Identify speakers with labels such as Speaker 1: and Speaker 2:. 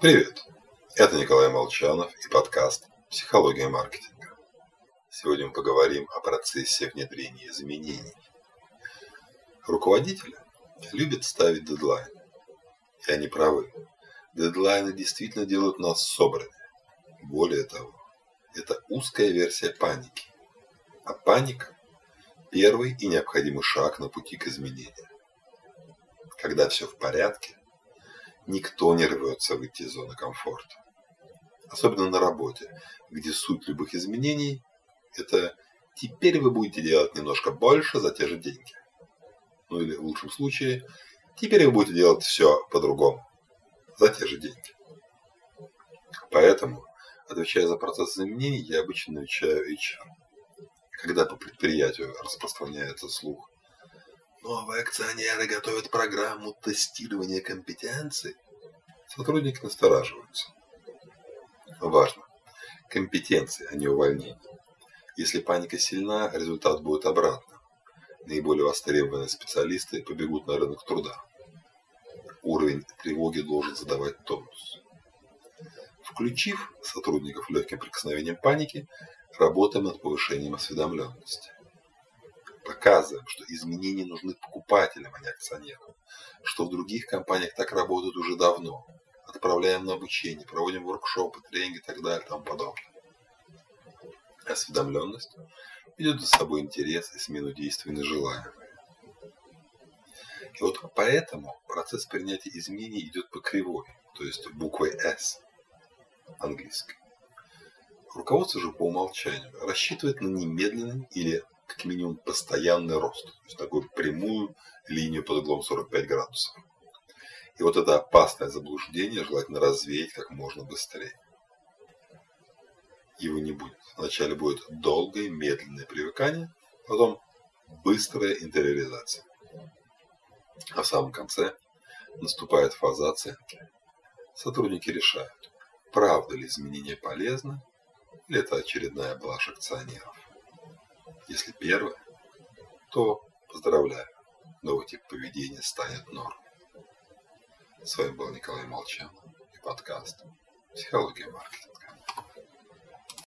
Speaker 1: Привет! Это Николай Молчанов и подкаст «Психология маркетинга». Сегодня мы поговорим о процессе внедрения изменений. Руководители любят ставить дедлайны. И они правы. Дедлайны действительно делают нас собранными. Более того, это узкая версия паники. А паника – первый и необходимый шаг на пути к изменению. Когда все в порядке, никто не рвется выйти из зоны комфорта. Особенно на работе, где суть любых изменений – это теперь вы будете делать немножко больше за те же деньги. Ну или в лучшем случае, теперь вы будете делать все по-другому, за те же деньги. Поэтому, отвечая за процесс изменений, я обычно навещаю HR. Когда по предприятию распространяется слух Новые акционеры готовят программу тестирования компетенций. Сотрудники настораживаются. Важно. Компетенции, а не увольнение. Если паника сильна, результат будет обратным. Наиболее востребованные специалисты побегут на рынок труда. Уровень тревоги должен задавать тонус. Включив сотрудников легким прикосновением паники, работаем над повышением осведомленности показываем, что изменения нужны покупателям, а не акционерам, что в других компаниях так работают уже давно. Отправляем на обучение, проводим воркшопы, тренинги и так далее и тому подобное. Осведомленность ведет за собой интерес и смену действий на желаемое. И вот поэтому процесс принятия изменений идет по кривой, то есть буквой S английской. Руководство же по умолчанию рассчитывает на немедленный или как минимум постоянный рост, то есть такую прямую линию под углом 45 градусов. И вот это опасное заблуждение желательно развеять как можно быстрее. Его не будет. Вначале будет долгое, медленное привыкание, потом быстрая интериоризация. А в самом конце наступает фаза оценки. Сотрудники решают, правда ли изменение полезно, или это очередная блажь акционеров. Если первое, то поздравляю, новый тип поведения станет нормой. С вами был Николай Молчан и подкаст «Психология маркетинга».